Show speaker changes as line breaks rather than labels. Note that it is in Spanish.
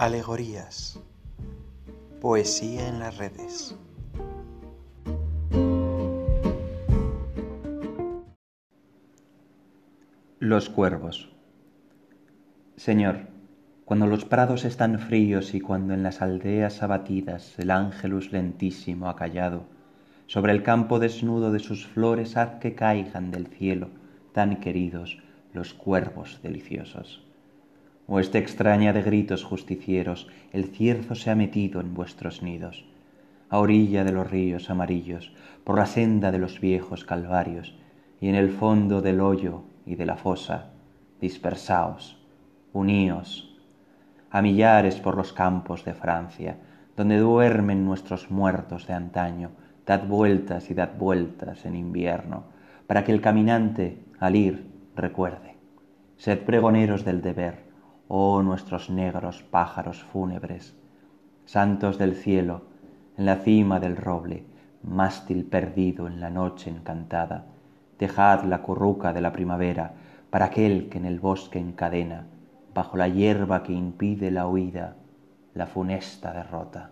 Alegorías. Poesía en las redes.
Los cuervos. Señor, cuando los prados están fríos y cuando en las aldeas abatidas el ángelus lentísimo ha callado, sobre el campo desnudo de sus flores haz que caigan del cielo, tan queridos, los cuervos deliciosos esta extraña de gritos justicieros, el cierzo se ha metido en vuestros nidos. A orilla de los ríos amarillos, por la senda de los viejos calvarios, y en el fondo del hoyo y de la fosa, dispersaos, uníos, a millares por los campos de Francia, donde duermen nuestros muertos de antaño, dad vueltas y dad vueltas en invierno, para que el caminante, al ir, recuerde. Sed pregoneros del deber, oh nuestros negros pájaros fúnebres, santos del cielo, en la cima del roble, mástil perdido en la noche encantada, dejad la curruca de la primavera para aquel que en el bosque encadena, bajo la hierba que impide la huida, la funesta derrota.